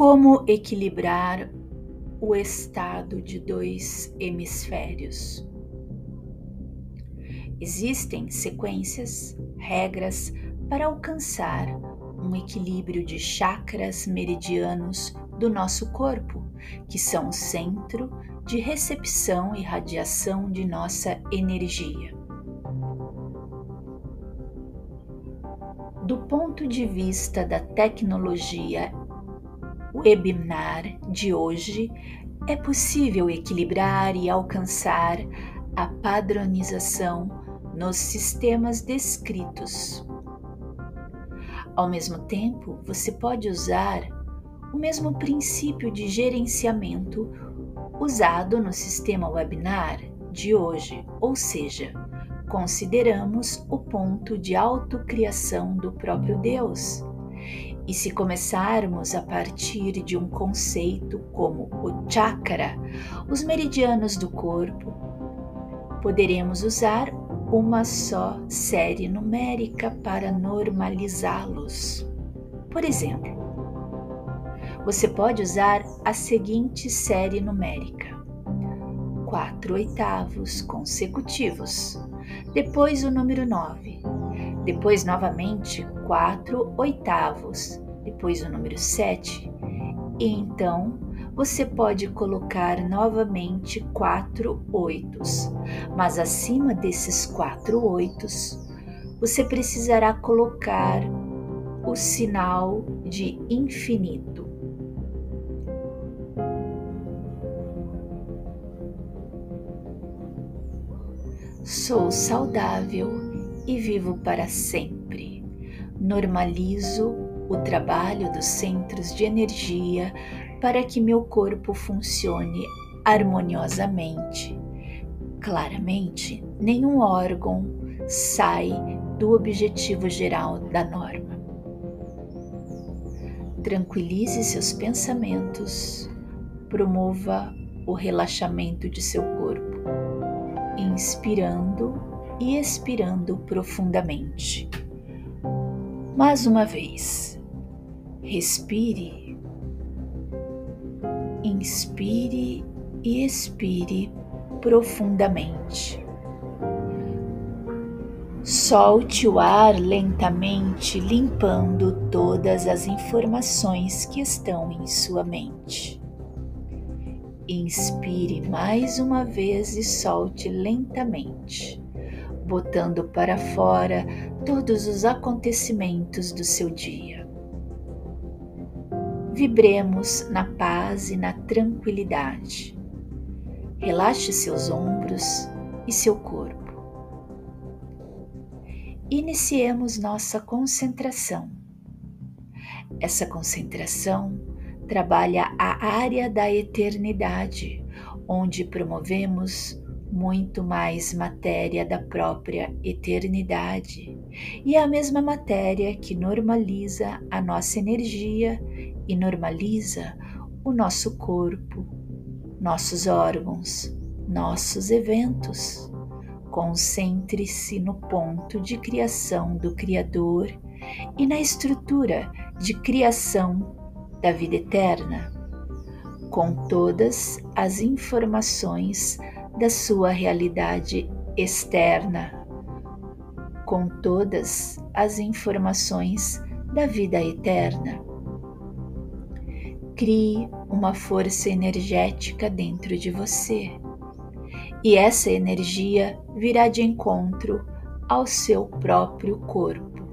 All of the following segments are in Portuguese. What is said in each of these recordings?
Como equilibrar o estado de dois hemisférios? Existem sequências, regras para alcançar um equilíbrio de chakras meridianos do nosso corpo, que são o centro de recepção e radiação de nossa energia. Do ponto de vista da tecnologia webinar de hoje, é possível equilibrar e alcançar a padronização nos sistemas descritos. Ao mesmo tempo, você pode usar o mesmo princípio de gerenciamento usado no sistema webinar de hoje, ou seja, consideramos o ponto de autocriação do próprio Deus. E se começarmos a partir de um conceito como o chakra, os meridianos do corpo, poderemos usar uma só série numérica para normalizá-los. Por exemplo, você pode usar a seguinte série numérica: 4 oitavos consecutivos, depois o número 9, depois novamente 4 oitavos, depois o número 7, e então você pode colocar novamente quatro oitos, mas acima desses quatro oitos, você precisará colocar o sinal de infinito. Sou saudável e vivo para sempre. Normalizo o trabalho dos centros de energia para que meu corpo funcione harmoniosamente. Claramente, nenhum órgão sai do objetivo geral da norma. Tranquilize seus pensamentos, promova o relaxamento de seu corpo, inspirando e expirando profundamente. Mais uma vez, respire inspire e expire profundamente. Solte o ar lentamente, limpando todas as informações que estão em sua mente. Inspire mais uma vez e solte lentamente, botando para fora todos os acontecimentos do seu dia vibremos na paz e na tranquilidade. Relaxe seus ombros e seu corpo. Iniciemos nossa concentração. Essa concentração trabalha a área da eternidade, onde promovemos muito mais matéria da própria eternidade, e é a mesma matéria que normaliza a nossa energia e normaliza o nosso corpo, nossos órgãos, nossos eventos. Concentre-se no ponto de criação do Criador e na estrutura de criação da vida eterna, com todas as informações da sua realidade externa, com todas as informações da vida eterna Crie uma força energética dentro de você e essa energia virá de encontro ao seu próprio corpo.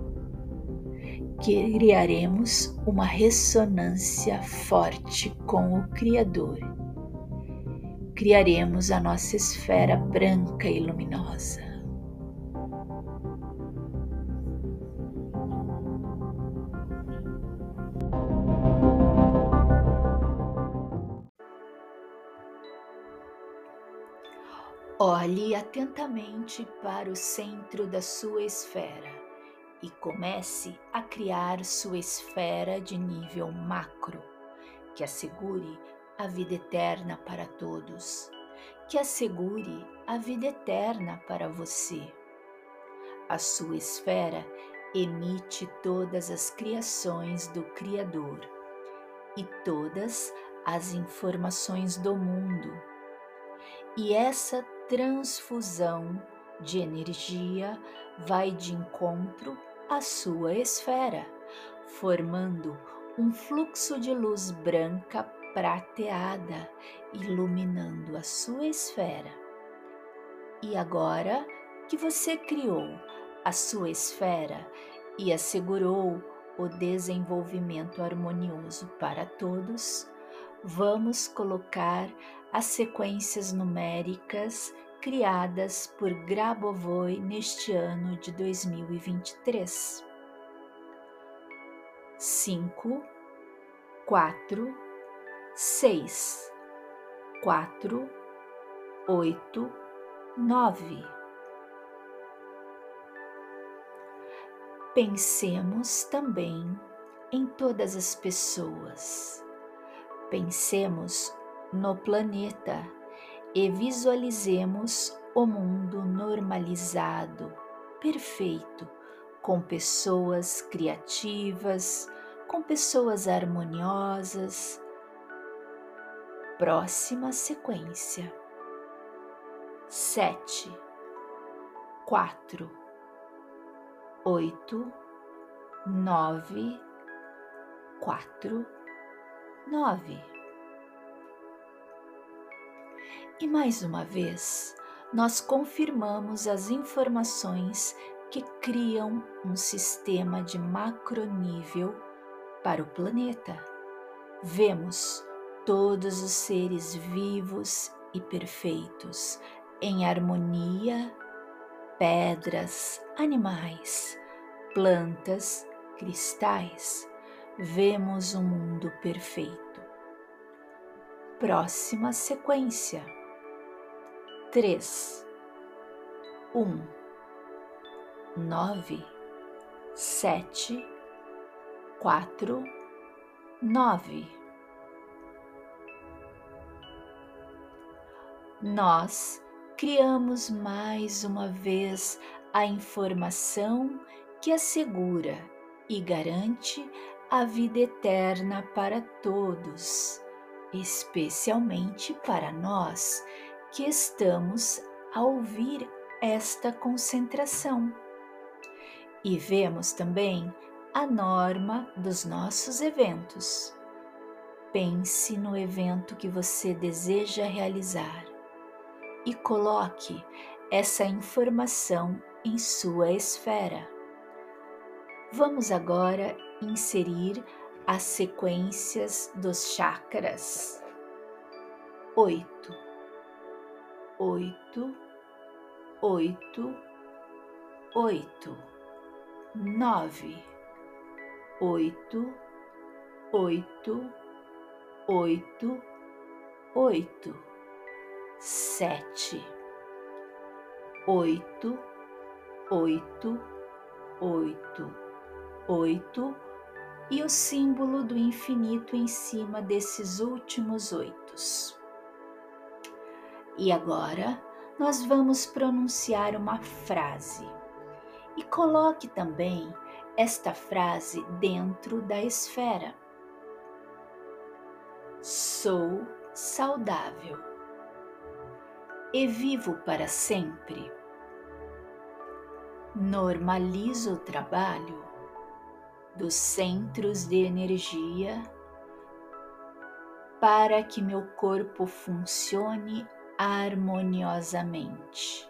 Criaremos uma ressonância forte com o Criador. Criaremos a nossa esfera branca e luminosa. Olhe atentamente para o centro da sua esfera e comece a criar sua esfera de nível macro, que assegure a vida eterna para todos, que assegure a vida eterna para você. A sua esfera emite todas as criações do Criador e todas as informações do mundo. E essa transfusão de energia vai de encontro à sua esfera, formando um fluxo de luz branca prateada, iluminando a sua esfera. E agora que você criou a sua esfera e assegurou o desenvolvimento harmonioso para todos, vamos colocar as sequências numéricas criadas por Grabovoi neste ano de 2023. 5, 4, 6, 4, 8, 9. Pensemos também em todas as pessoas. Pensemos no planeta e visualizemos o mundo normalizado, perfeito, com pessoas criativas, com pessoas harmoniosas. Próxima sequência: sete, quatro, oito, nove, quatro, nove. E mais uma vez, nós confirmamos as informações que criam um sistema de macronível para o planeta. Vemos todos os seres vivos e perfeitos em harmonia, pedras, animais, plantas, cristais. Vemos um mundo perfeito. Próxima sequência. 3, 1, 9, 7, 4, 9. Nós criamos mais uma vez a informação que assegura e garante a vida eterna para todos, especialmente para nós que estamos a ouvir esta concentração. E vemos também a norma dos nossos eventos. Pense no evento que você deseja realizar e coloque essa informação em sua esfera. Vamos agora inserir as sequências dos chakras. Oito, oito, oito, oito, nove, oito, oito, oito, oito, sete, oito, oito, oito, oito e o símbolo do infinito em cima desses últimos oitos. E agora nós vamos pronunciar uma frase. E coloque também esta frase dentro da esfera. Sou saudável e vivo para sempre. Normalizo o trabalho dos centros de energia para que meu corpo funcione harmoniosamente.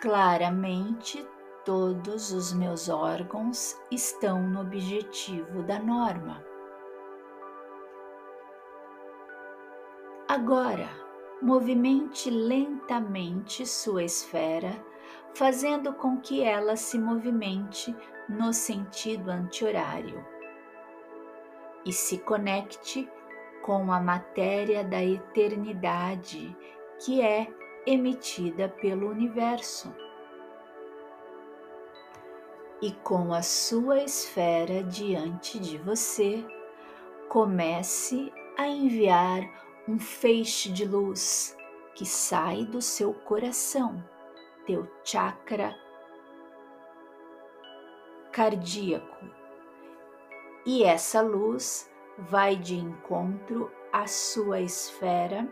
Claramente, todos os meus órgãos estão no objetivo da norma. Agora, movimente lentamente sua esfera, fazendo com que ela se movimente no sentido anti-horário e se conecte com a matéria da eternidade que é emitida pelo universo. E com a sua esfera diante de você, comece a enviar um feixe de luz que sai do seu coração, teu chakra cardíaco E essa luz vai de encontro à sua esfera.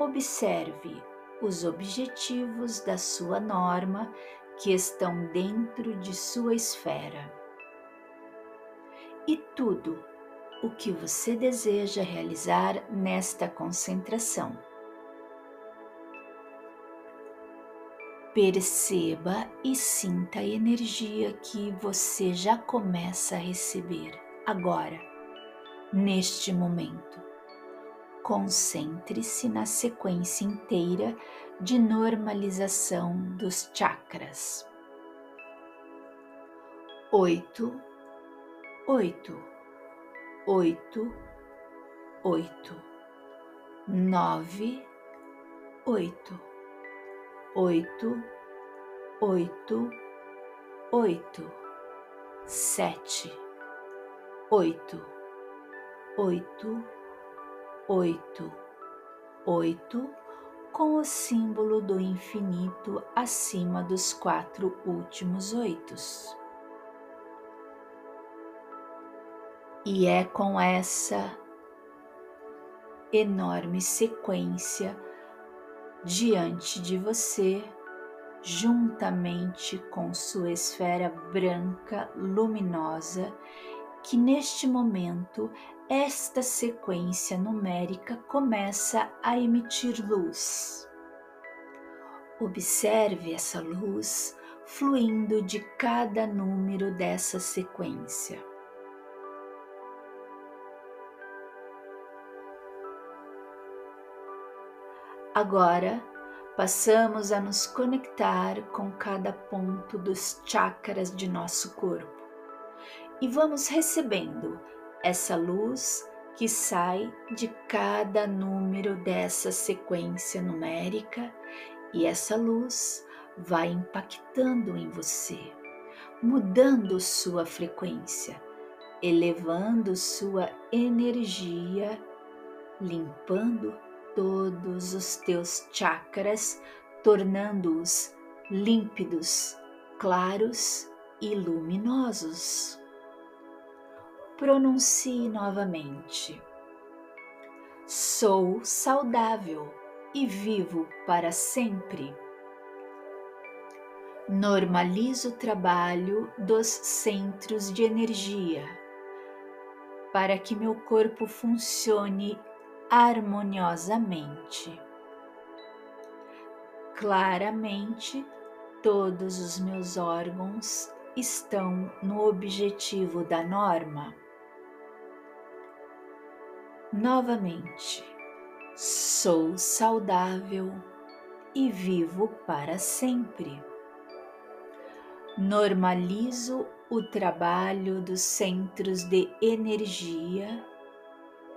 Observe os objetivos da sua norma que estão dentro de sua esfera. E tudo o que você deseja realizar nesta concentração. Perceba e sinta a energia que você já começa a receber agora, neste momento. Concentre-se na sequência inteira de normalização dos chakras. Oito, oito, oito, oito, nove, oito, oito, oito, oito, sete, oito, oito, oito, oito com o símbolo do infinito acima dos quatro últimos oitos. E é com essa enorme sequência diante de você, juntamente com sua esfera branca luminosa, que neste momento esta sequência numérica começa a emitir luz. Observe essa luz fluindo de cada número dessa sequência. Agora, passamos a nos conectar com cada ponto dos chakras de nosso corpo. E vamos recebendo essa luz que sai de cada número dessa sequência numérica e essa luz vai impactando em você, mudando sua frequência, elevando sua energia, limpando todos os teus chakras, tornando-os límpidos, claros e luminosos pronuncie novamente. Sou saudável e vivo para sempre. Normalizo o trabalho dos centros de energia para que meu corpo funcione harmoniosamente. Claramente, todos os meus órgãos estão no objetivo da norma. Novamente, sou saudável e vivo para sempre. Normalizo o trabalho dos centros de energia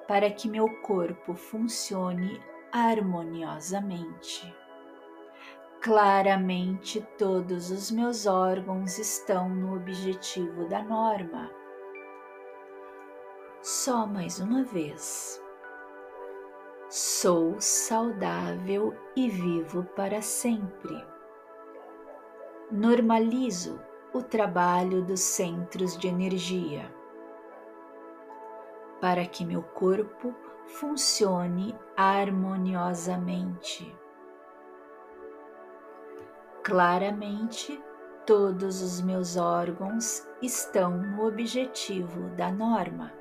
para que meu corpo funcione harmoniosamente. Claramente, todos os meus órgãos estão no objetivo da norma só mais uma vez. Sou saudável e vivo para sempre. Normalizo o trabalho dos centros de energia para que meu corpo funcione harmoniosamente. Claramente, todos os meus órgãos estão no objetivo da norma.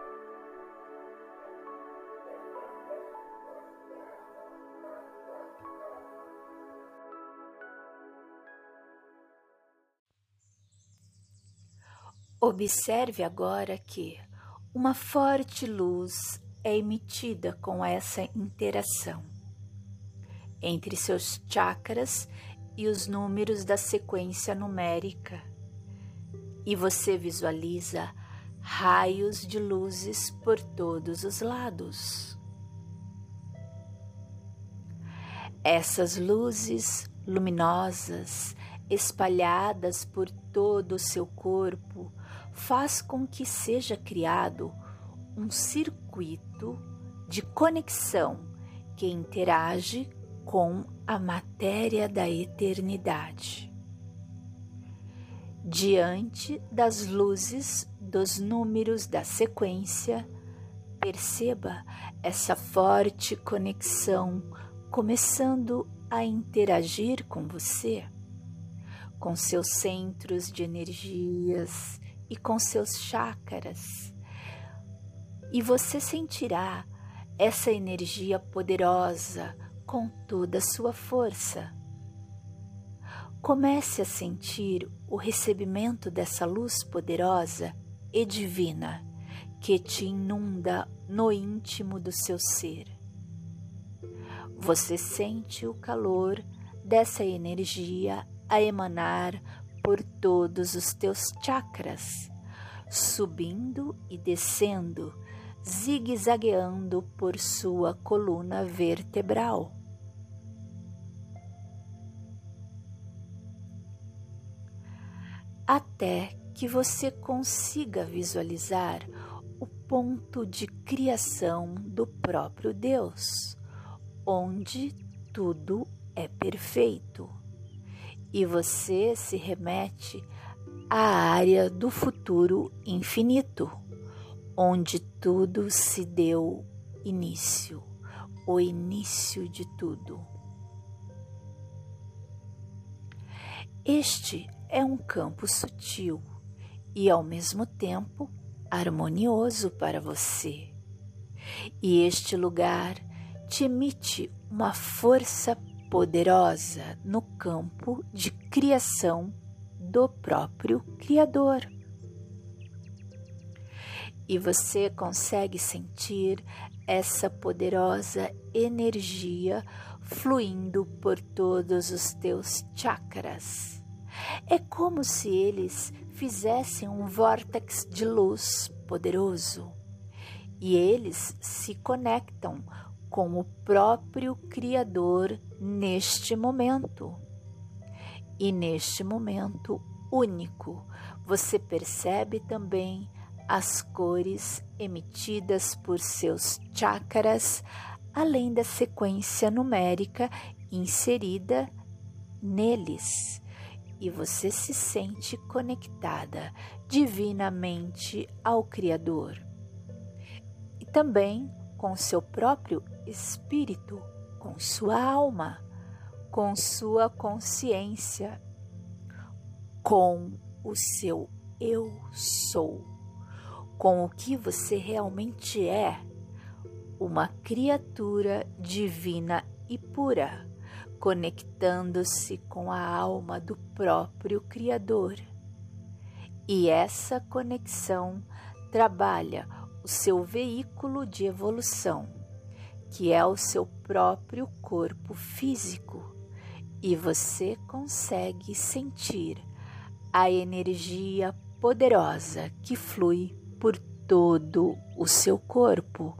Observe agora que uma forte luz é emitida com essa interação entre seus chakras e os números da sequência numérica, e você visualiza raios de luzes por todos os lados. Essas luzes luminosas espalhadas por todo o seu corpo faz com que seja criado um circuito de conexão que interage com a matéria da eternidade. Diante das luzes dos números da sequência, perceba essa forte conexão começando a interagir com você, com seus centros de energias e com seus chakras. E você sentirá essa energia poderosa com toda a sua força. Comece a sentir o recebimento dessa luz poderosa e divina que te inunda no íntimo do seu ser. Você sente o calor dessa energia a emanar por todos os teus chakras, subindo e descendo, zigue-zagueando por sua coluna vertebral. até que você consiga visualizar o ponto de criação do próprio Deus, onde tudo é perfeito. E você se remete à área do futuro infinito, onde tudo se deu início, o início de tudo. Este é um campo sutil e ao mesmo tempo harmonioso para você. E este lugar te emite uma força poderosa no campo de criação do próprio Criador. E você consegue sentir essa poderosa energia fluindo por todos os teus chakras é como se eles fizessem um vórtex de luz poderoso e eles se conectam com o próprio Criador neste momento. E neste momento único, você percebe também as cores emitidas por seus chakras, além da sequência numérica inserida neles e você se sente conectada divinamente ao Criador. E também com seu próprio espírito, com sua alma, com sua consciência, com o seu eu sou, com o que você realmente é, uma criatura divina e pura conectando-se com a alma do próprio Criador. E essa conexão trabalha o seu veículo de evolução, que é o seu próprio corpo físico, e você consegue sentir a energia poderosa que flui por todo o seu corpo.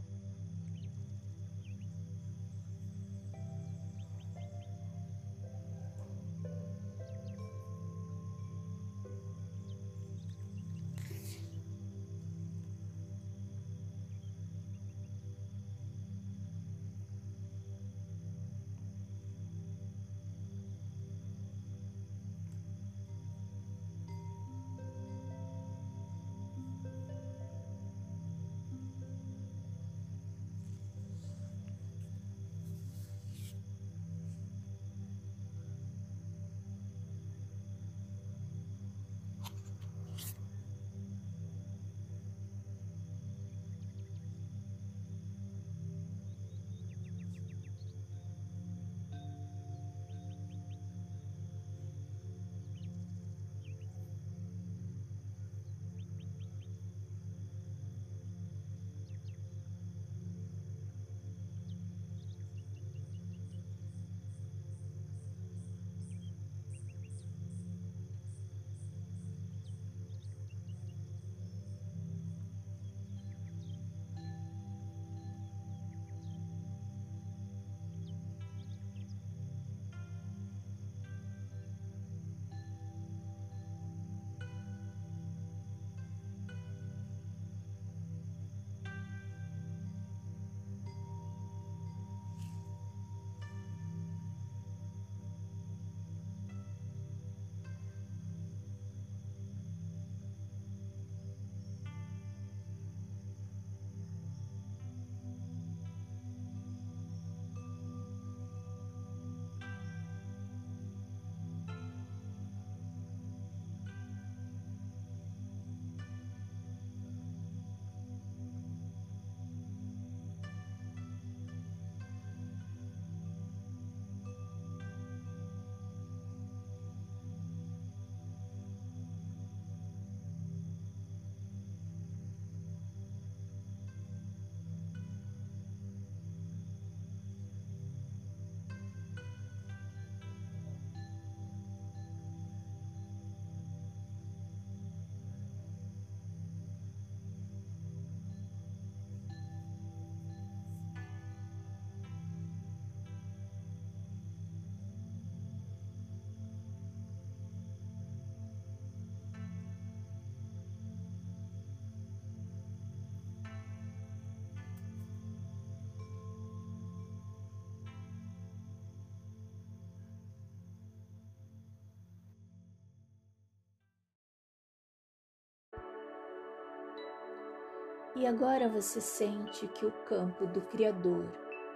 E agora você sente que o campo do Criador,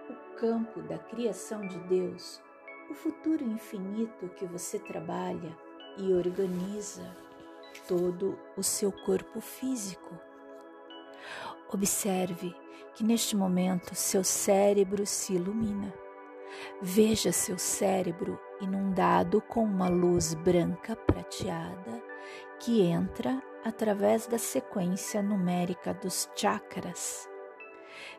o campo da criação de Deus, o futuro infinito que você trabalha e organiza todo o seu corpo físico. Observe que neste momento seu cérebro se ilumina. Veja seu cérebro inundado com uma luz branca prateada que entra através da sequência numérica dos chakras,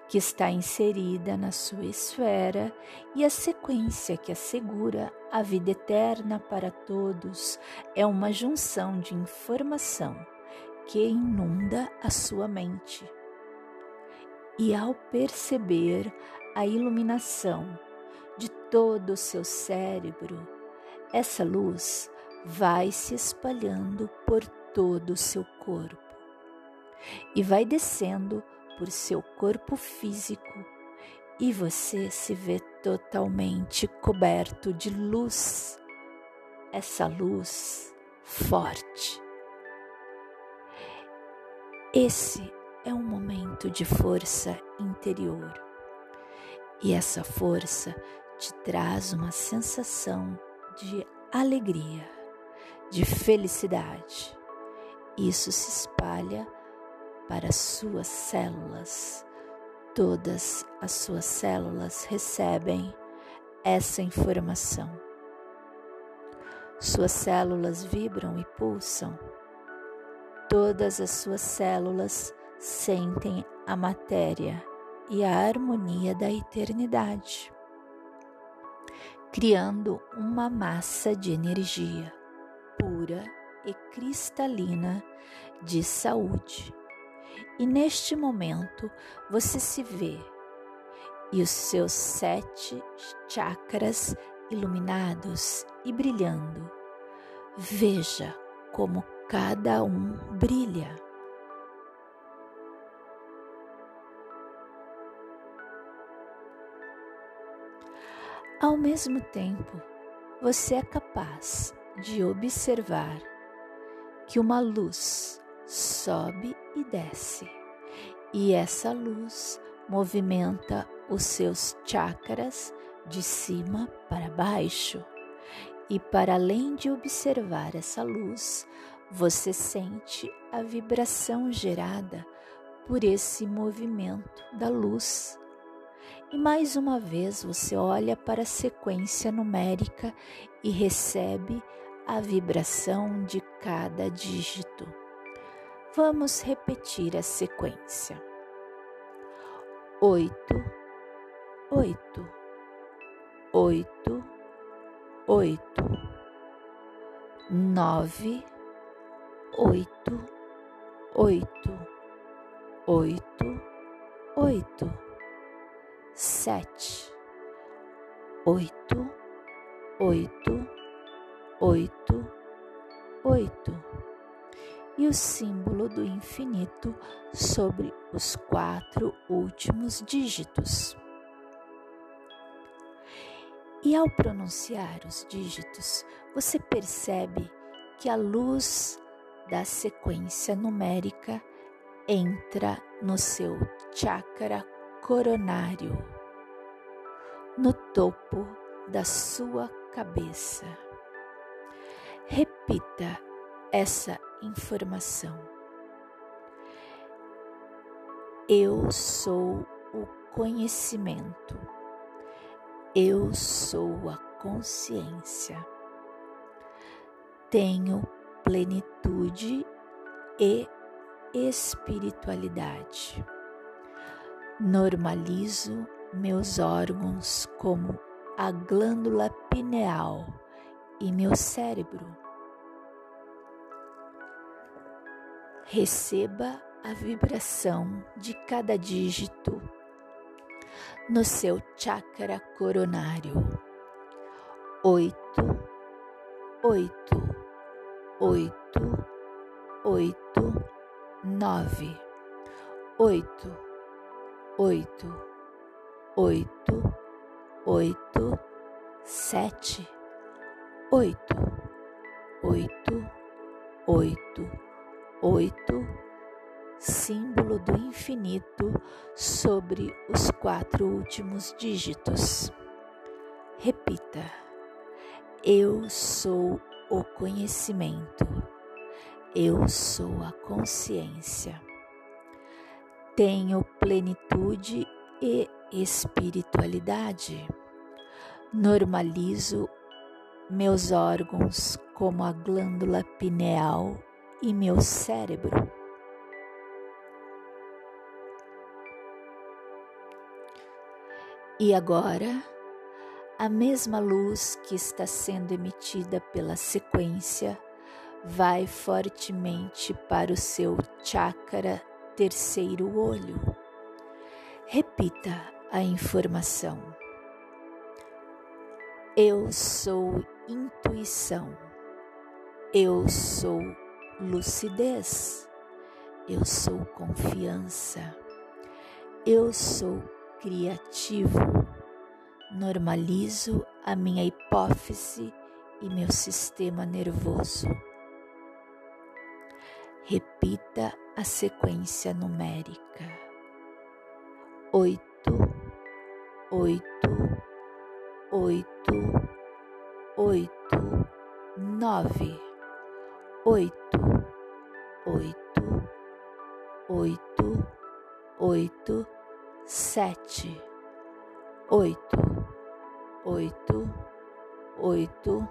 que está inserida na sua esfera, e a sequência que assegura a vida eterna para todos é uma junção de informação que inunda a sua mente. E ao perceber a iluminação de todo o seu cérebro, essa luz vai se espalhando por todo o seu corpo e vai descendo por seu corpo físico e você se vê totalmente coberto de luz, essa luz forte. Esse é um momento de força interior e essa força te traz uma sensação de alegria, de felicidade. Isso se espalha para as suas células. Todas as suas células recebem essa informação. Suas células vibram e pulsam. Todas as suas células sentem a matéria e a harmonia da eternidade, criando uma massa de energia pura e cristalina de saúde. E neste momento você se vê e os seus sete chakras iluminados e brilhando. Veja como cada um brilha. Ao mesmo tempo, você é capaz de observar que uma luz sobe e desce, e essa luz movimenta os seus chakras de cima para baixo. E para além de observar essa luz, você sente a vibração gerada por esse movimento da luz e mais uma vez você olha para a sequência numérica e recebe a vibração de cada dígito. Vamos repetir a sequência. Oito, oito, oito, oito, nove, oito, oito, oito, oito sete, oito, oito, oito, oito, e o símbolo do infinito sobre os quatro últimos dígitos. E ao pronunciar os dígitos, você percebe que a luz da sequência numérica entra no seu chakra coronário, no topo da sua cabeça. Repita essa informação. Eu sou o conhecimento. Eu sou a consciência. Tenho plenitude e espiritualidade. Normalizo meus órgãos como a glândula pineal e meu cérebro. Receba a vibração de cada dígito no seu chakra coronário. Oito, oito, oito, oito, nove, oito oito, oito, oito, sete, oito, oito, oito, oito, símbolo do infinito sobre os quatro últimos dígitos. Repita: Eu sou o conhecimento, eu sou a consciência. Tenho plenitude e espiritualidade. Normalizo meus órgãos como a glândula pineal e meu cérebro. E agora, a mesma luz que está sendo emitida pela sequência vai fortemente para o seu chakra terceiro olho. Repita a informação. Eu sou intuição. Eu sou lucidez. Eu sou confiança. Eu sou criativo, normalizo a minha hipófise e meu sistema nervoso. Repita a sequência numérica: oito, oito, oito, oito, nove, oito, oito, oito, oito sete, oito, oito, oito,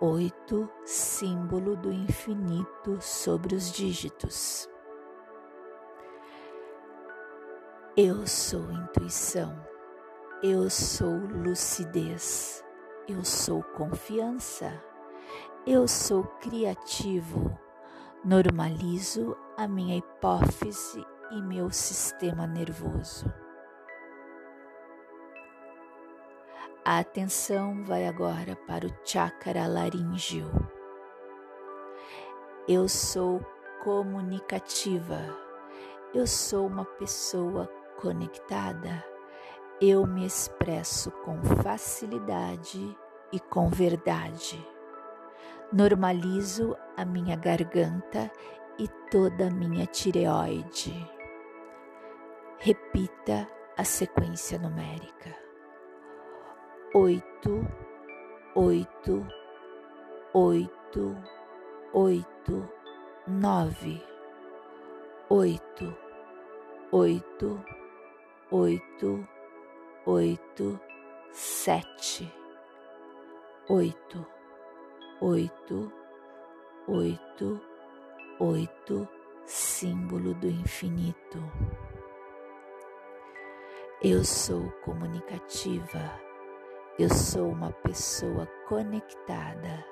oito, símbolo do infinito sobre os dígitos. Eu sou intuição, eu sou lucidez, eu sou confiança, eu sou criativo, normalizo a minha hipófise e meu sistema nervoso. A atenção vai agora para o chakra laríngeo. Eu sou comunicativa. Eu sou uma pessoa conectada. Eu me expresso com facilidade e com verdade. Normalizo a minha garganta e toda a minha tireoide. Repita a sequência numérica: oito, oito, oito, oito, nove, oito, oito, oito, oito, sete, oito, oito, oito, oito, símbolo do infinito. Eu sou comunicativa, eu sou uma pessoa conectada.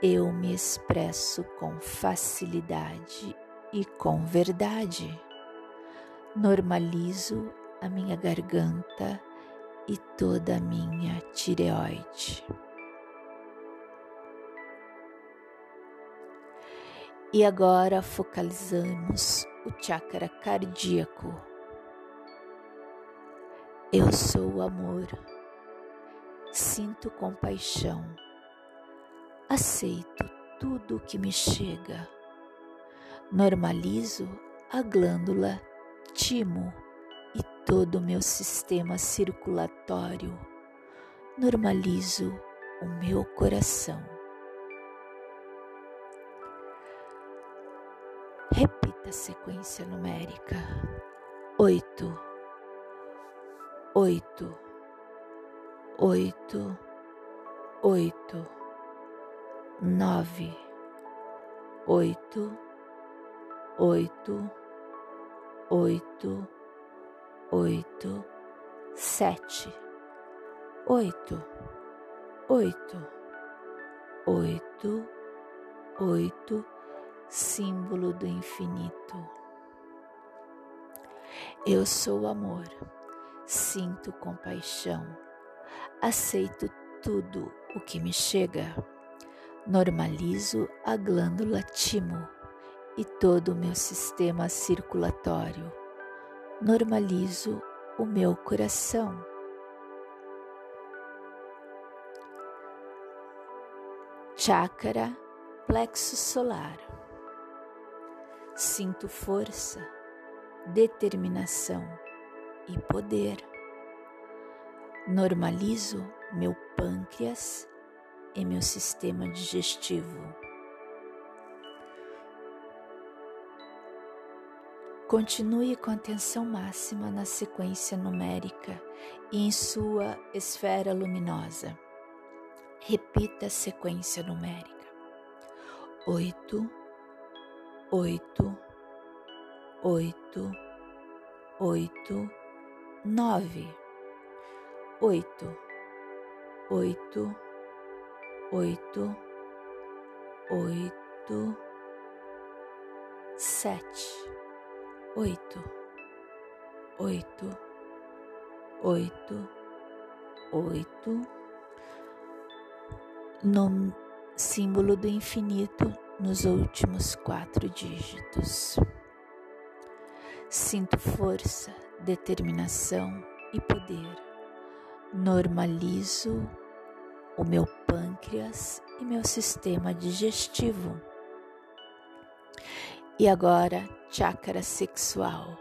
Eu me expresso com facilidade e com verdade. Normalizo a minha garganta e toda a minha tireoide. E agora focalizamos o chakra cardíaco. Eu sou o amor, sinto compaixão, aceito tudo o que me chega, normalizo a glândula timo e todo o meu sistema circulatório, normalizo o meu coração. Repita a sequência numérica: oito. Oito, oito, oito, nove, oito, oito, oito, oito, sete, oito, oito, oito, oito, símbolo do infinito. Eu sou amor sinto compaixão, aceito tudo o que me chega, normalizo a glândula timo e todo o meu sistema circulatório, normalizo o meu coração. Chácara plexo solar. Sinto força, determinação e poder. Normalizo meu pâncreas e meu sistema digestivo. Continue com atenção máxima na sequência numérica e em sua esfera luminosa. Repita a sequência numérica: oito, oito, oito, oito, nove, oito, oito, oito, oito, sete oito, oito, oito, oito, no símbolo do infinito nos últimos quatro dígitos. Sinto força, determinação e poder. Normalizo o meu pâncreas e meu sistema digestivo. E agora chakra sexual.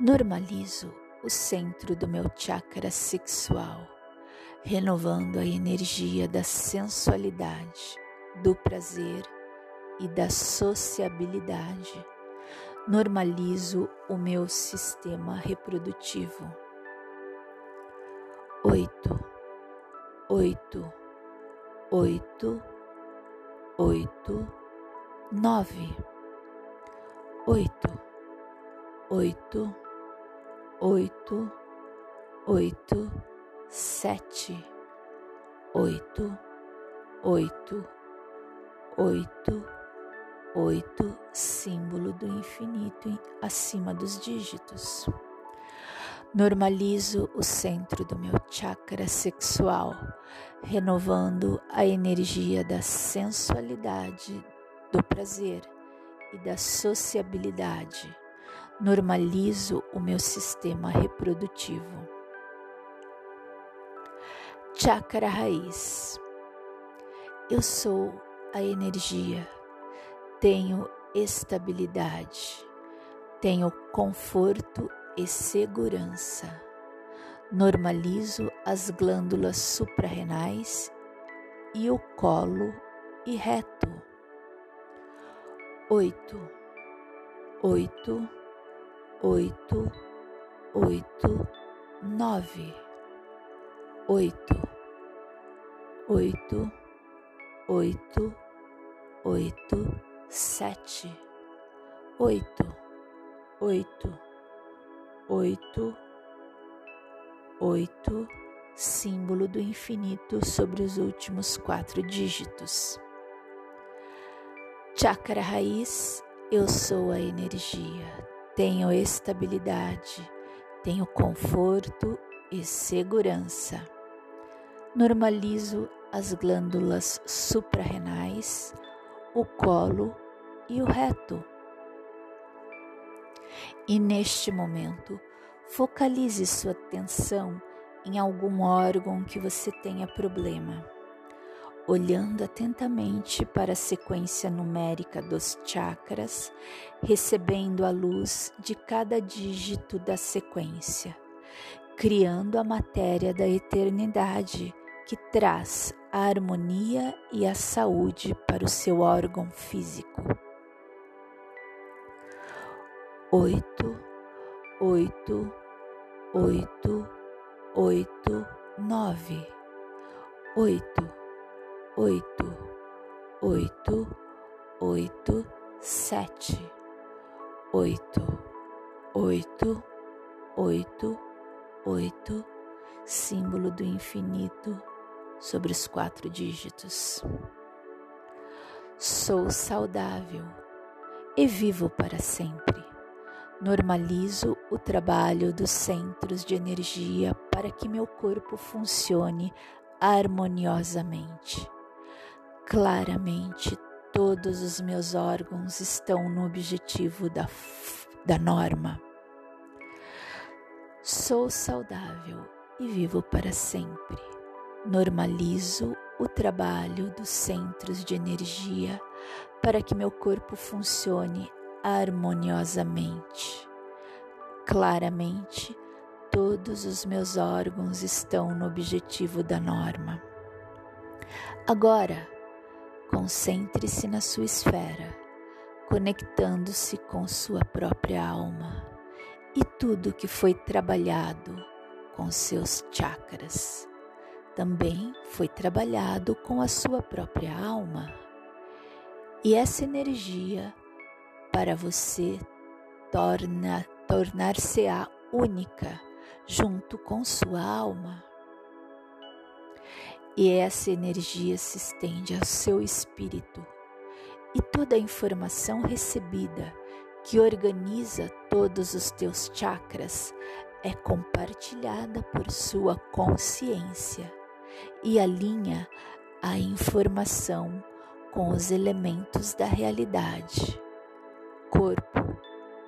Normalizo o centro do meu chakra sexual, renovando a energia da sensualidade, do prazer e da sociabilidade. Normalizo o meu sistema reprodutivo. Oito, oito, oito, oito, nove oito, oito, oito, oito, sete, oito, oito, oito, oito, símbolo do infinito acima dos dígitos. Normalizo o centro do meu chakra sexual, renovando a energia da sensualidade, do prazer e da sociabilidade. Normalizo o meu sistema reprodutivo. Chakra raiz. Eu sou a energia, tenho estabilidade, tenho conforto e segurança. Normalizo as glândulas suprarrenais e o colo e reto. Oito, oito, oito, oito, nove, oito, oito, oito, oito, sete, oito, oito, oito, oito, símbolo do infinito sobre os últimos quatro dígitos. Chakra raiz, eu sou a energia, tenho estabilidade, tenho conforto e segurança. Normalizo as glândulas suprarrenais, o colo e o reto. E neste momento, focalize sua atenção em algum órgão que você tenha problema olhando atentamente para a sequência numérica dos chakras, recebendo a luz de cada dígito da sequência, criando a matéria da eternidade que traz a harmonia e a saúde para o seu órgão físico. Oito, oito, oito, oito, nove, oito oito, oito, oito, sete, oito, oito, oito, oito, símbolo do infinito sobre os quatro dígitos. Sou saudável e vivo para sempre. Normalizo o trabalho dos centros de energia para que meu corpo funcione harmoniosamente. Claramente, todos os meus órgãos estão no objetivo da, da norma. Sou saudável e vivo para sempre. Normalizo o trabalho dos centros de energia para que meu corpo funcione harmoniosamente. Claramente, todos os meus órgãos estão no objetivo da norma. Agora, concentre-se na sua esfera, conectando-se com sua própria alma e tudo que foi trabalhado com seus chakras também foi trabalhado com a sua própria alma. E essa energia para você torna tornar-se-á única junto com sua alma. E essa energia se estende ao seu espírito e toda a informação recebida que organiza todos os teus chakras é compartilhada por sua consciência e alinha a informação com os elementos da realidade: corpo,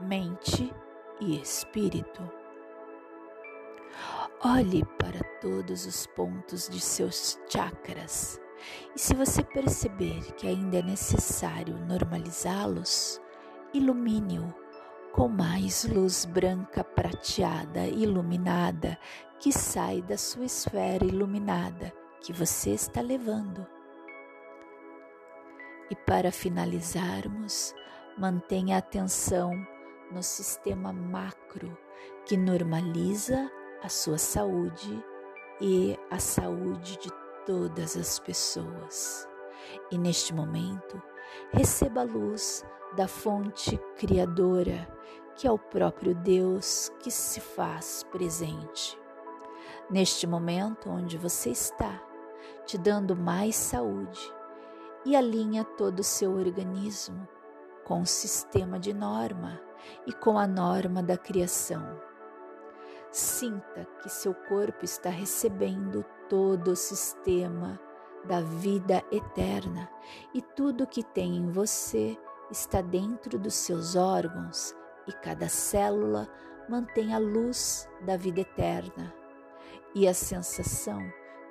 mente e espírito. Olhe para todos os pontos de seus chakras e, se você perceber que ainda é necessário normalizá-los, ilumine-o com mais luz branca prateada iluminada que sai da sua esfera iluminada que você está levando. E para finalizarmos, mantenha a atenção no sistema macro que normaliza a sua saúde e a saúde de todas as pessoas. E neste momento, receba a luz da fonte criadora, que é o próprio Deus que se faz presente. Neste momento onde você está, te dando mais saúde e alinha todo o seu organismo com o sistema de norma e com a norma da criação. Sinta que seu corpo está recebendo todo o sistema da vida eterna e tudo que tem em você está dentro dos seus órgãos e cada célula mantém a luz da vida eterna. E a sensação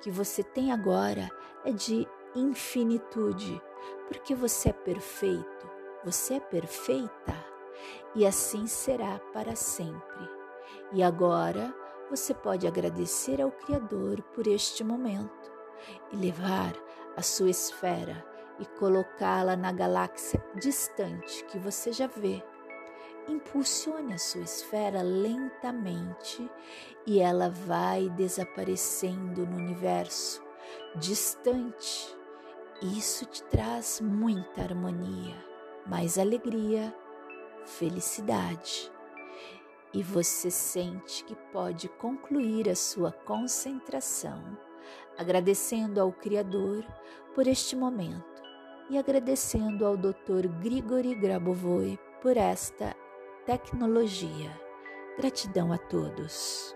que você tem agora é de infinitude, porque você é perfeito, você é perfeita, e assim será para sempre. E agora você pode agradecer ao Criador por este momento e levar a sua esfera e colocá-la na galáxia distante que você já vê. Impulsione a sua esfera lentamente e ela vai desaparecendo no universo distante. Isso te traz muita harmonia, mais alegria, felicidade. E você sente que pode concluir a sua concentração agradecendo ao Criador por este momento e agradecendo ao Dr. Grigori Grabovoi por esta tecnologia. Gratidão a todos.